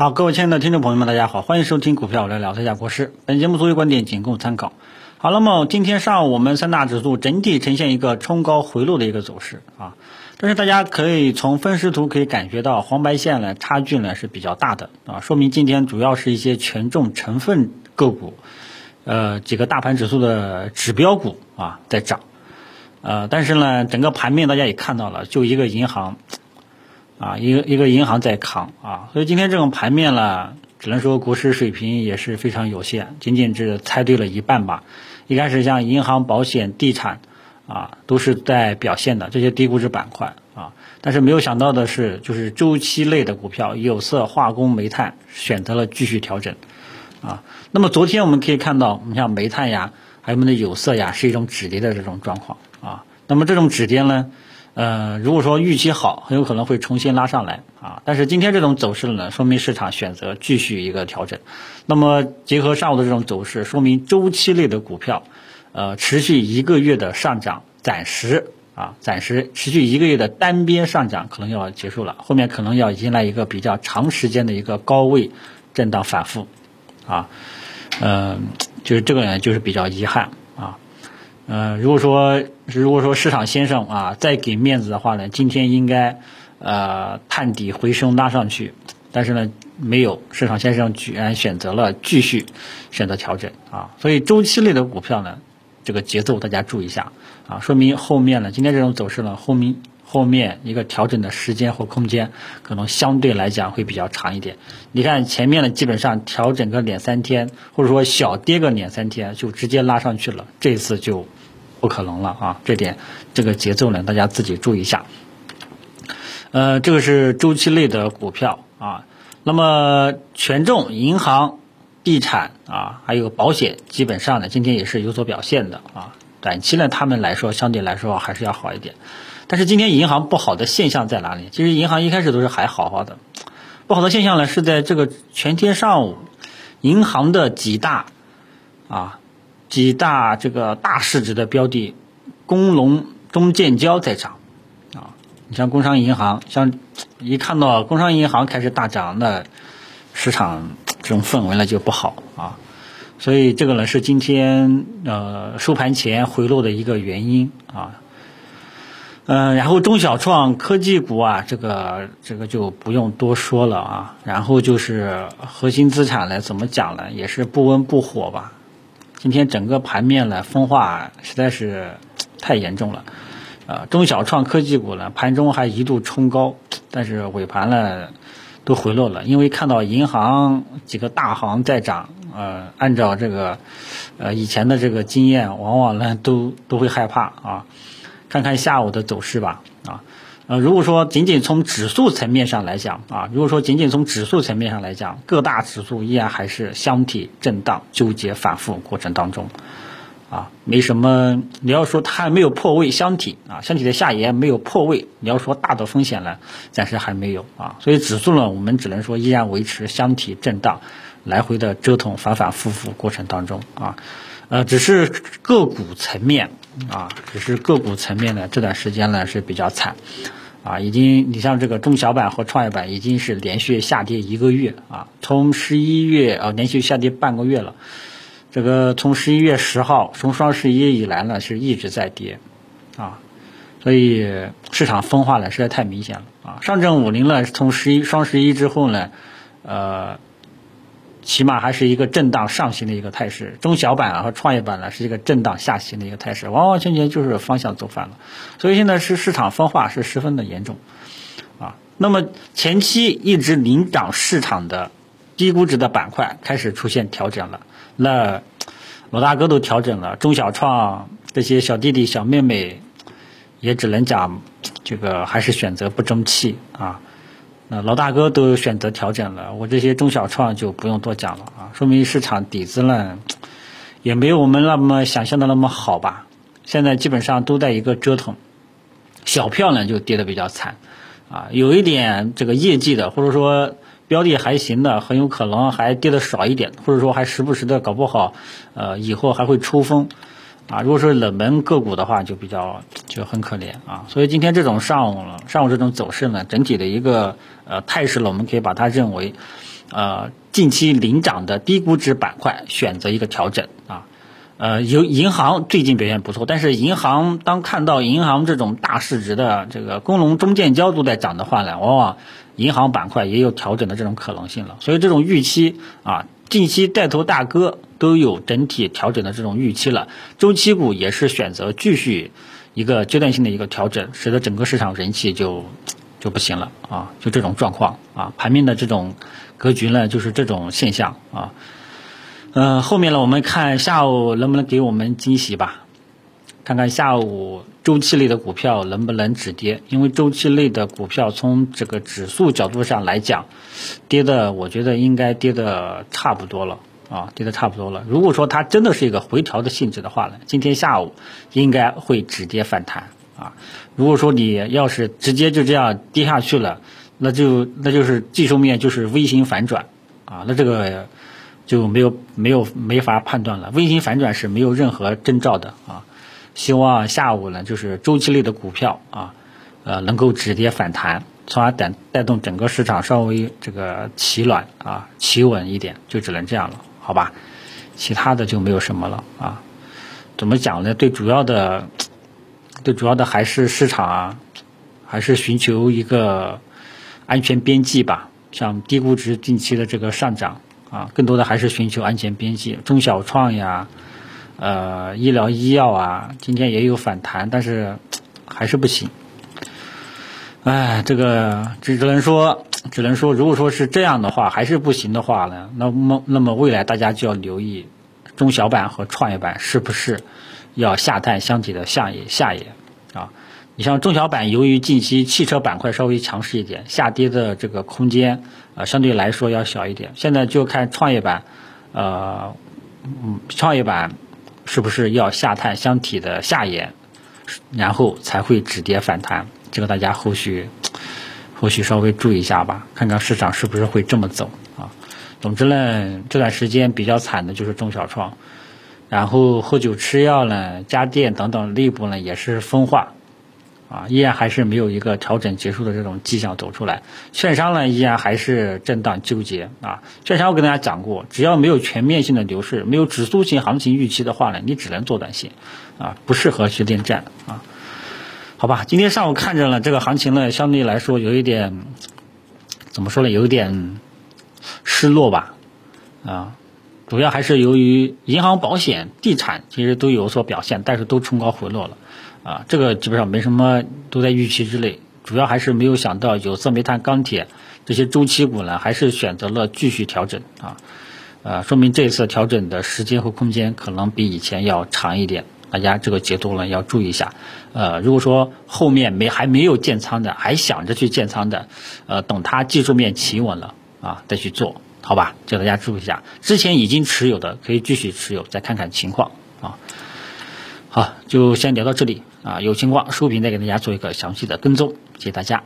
好，各位亲爱的听众朋友们，大家好，欢迎收听股票来聊一下国师。本节目所有观点仅供参考。好，那么今天上午我们三大指数整体呈现一个冲高回落的一个走势啊，但是大家可以从分时图可以感觉到黄白线呢差距呢是比较大的啊，说明今天主要是一些权重成分个股，呃几个大盘指数的指标股啊在涨，呃但是呢整个盘面大家也看到了，就一个银行。啊，一个一个银行在扛啊，所以今天这种盘面呢，只能说股市水平也是非常有限，仅仅是猜对了一半吧。一开始像银行、保险、地产啊，都是在表现的这些低估值板块啊，但是没有想到的是，就是周期类的股票，有色、化工、煤炭选择了继续调整啊。那么昨天我们可以看到，你像煤炭呀，还有我们的有色呀，是一种止跌的这种状况啊。那么这种止跌呢？呃，如果说预期好，很有可能会重新拉上来啊。但是今天这种走势呢，说明市场选择继续一个调整。那么结合上午的这种走势，说明周期类的股票，呃，持续一个月的上涨，暂时啊，暂时持续一个月的单边上涨可能要结束了，后面可能要迎来一个比较长时间的一个高位震荡反复啊。嗯，就是这个呢，就是比较遗憾啊。嗯，如果说如果说市场先生啊再给面子的话呢，今天应该呃探底回升拉上去，但是呢没有，市场先生居然选择了继续选择调整啊，所以周期类的股票呢，这个节奏大家注意一下啊，说明后面呢今天这种走势呢后面后面一个调整的时间或空间可能相对来讲会比较长一点。你看前面呢基本上调整个两三天，或者说小跌个两三天就直接拉上去了，这次就。不可能了啊！这点这个节奏呢，大家自己注意一下。呃，这个是周期类的股票啊。那么权重银行、地产啊，还有保险，基本上呢，今天也是有所表现的啊。短期呢，他们来说相对来说还是要好一点。但是今天银行不好的现象在哪里？其实银行一开始都是还好好的，不好的现象呢是在这个全天上午，银行的几大啊。几大这个大市值的标的，工农中建交在涨，啊，你像工商银行，像一看到工商银行开始大涨，那市场这种氛围呢就不好啊，所以这个呢是今天呃收盘前回落的一个原因啊，嗯，然后中小创科技股啊，这个这个就不用多说了啊，然后就是核心资产呢，怎么讲呢，也是不温不火吧。今天整个盘面呢分化实在是太严重了，呃，中小创科技股呢盘中还一度冲高，但是尾盘呢都回落了，因为看到银行几个大行在涨，呃，按照这个呃以前的这个经验，往往呢都都会害怕啊。看看下午的走势吧，啊。呃，如果说仅仅从指数层面上来讲啊，如果说仅仅从指数层面上来讲，各大指数依然还是箱体震荡、纠结、反复过程当中，啊，没什么。你要说它还没有破位，箱体啊，箱体的下沿没有破位，你要说大的风险呢，暂时还没有啊。所以指数呢，我们只能说依然维持箱体震荡，来回的折腾，反反复复过程当中啊，呃，只是个股层面啊，只是个股层面呢，这段时间呢是比较惨。啊，已经你像这个中小板和创业板已经是连续下跌一个月啊，从十一月啊连续下跌半个月了，这个从十一月十号从双十一以来呢是一直在跌，啊，所以市场分化呢实在太明显了啊，上证五零呢从十一双十一之后呢，呃。起码还是一个震荡上行的一个态势，中小板啊和创业板呢是一个震荡下行的一个态势，完完全全就是方向走反了，所以现在是市场分化是十分的严重，啊，那么前期一直领涨市场的低估值的板块开始出现调整了，那老大哥都调整了，中小创这些小弟弟小妹妹也只能讲这个还是选择不争气。啊。那老大哥都选择调整了，我这些中小创就不用多讲了啊，说明市场底子呢也没有我们那么想象的那么好吧。现在基本上都在一个折腾，小票呢就跌得比较惨啊，有一点这个业绩的或者说标的还行的，很有可能还跌得少一点，或者说还时不时的搞不好，呃，以后还会抽风。啊，如果说冷门个股的话，就比较就很可怜啊。所以今天这种上午上午这种走势呢，整体的一个呃态势呢，我们可以把它认为，呃近期领涨的低估值板块选择一个调整啊。呃，有银行最近表现不错，但是银行当看到银行这种大市值的这个工农中建交都在涨的话呢，往往银行板块也有调整的这种可能性了。所以这种预期啊，近期带头大哥都有整体调整的这种预期了，周期股也是选择继续一个阶段性的一个调整，使得整个市场人气就就不行了啊，就这种状况啊，盘面的这种格局呢，就是这种现象啊。嗯，后面呢，我们看下午能不能给我们惊喜吧？看看下午周期类的股票能不能止跌？因为周期类的股票从这个指数角度上来讲，跌的我觉得应该跌的差不多了啊，跌的差不多了。如果说它真的是一个回调的性质的话呢，今天下午应该会止跌反弹啊。如果说你要是直接就这样跌下去了，那就那就是技术面就是微型反转啊，那这个。就没有没有没法判断了，微型反转是没有任何征兆的啊。希望下午呢，就是周期类的股票啊，呃，能够止跌反弹，从而带带动整个市场稍微这个企暖啊，企稳一点，就只能这样了，好吧？其他的就没有什么了啊。怎么讲呢？对主要的，对主要的还是市场啊，还是寻求一个安全边际吧。像低估值近期的这个上涨。啊，更多的还是寻求安全边际，中小创呀，呃，医疗医药啊，今天也有反弹，但是还是不行。哎，这个只只能说，只能说，如果说是这样的话，还是不行的话呢，那么那么未来大家就要留意中小板和创业板是不是要下探箱体的下野下沿啊。你像中小板，由于近期汽车板块稍微强势一点，下跌的这个空间啊相对来说要小一点。现在就看创业板，呃，嗯，创业板是不是要下探箱体的下沿，然后才会止跌反弹？这个大家后续或许稍微注意一下吧，看看市场是不是会这么走啊。总之呢，这段时间比较惨的就是中小创，然后喝酒吃药呢，家电等等内部呢也是分化。啊，依然还是没有一个调整结束的这种迹象走出来。券商呢，依然还是震荡纠结啊。券商我跟大家讲过，只要没有全面性的牛市，没有指数型行情预期的话呢，你只能做短线，啊，不适合去恋战啊。好吧，今天上午看着呢，这个行情呢，相对来说有一点，怎么说呢，有一点失落吧，啊，主要还是由于银行、保险、地产其实都有所表现，但是都冲高回落了。啊，这个基本上没什么，都在预期之内。主要还是没有想到有色、煤炭、钢铁这些周期股呢，还是选择了继续调整啊。呃，说明这次调整的时间和空间可能比以前要长一点。大家这个节奏呢要注意一下。呃，如果说后面没还没有建仓的，还想着去建仓的，呃，等它技术面企稳了啊，再去做好吧。叫大家注意一下，之前已经持有的可以继续持有，再看看情况啊。好，就先聊到这里啊！有情况，视频再给大家做一个详细的跟踪，谢谢大家。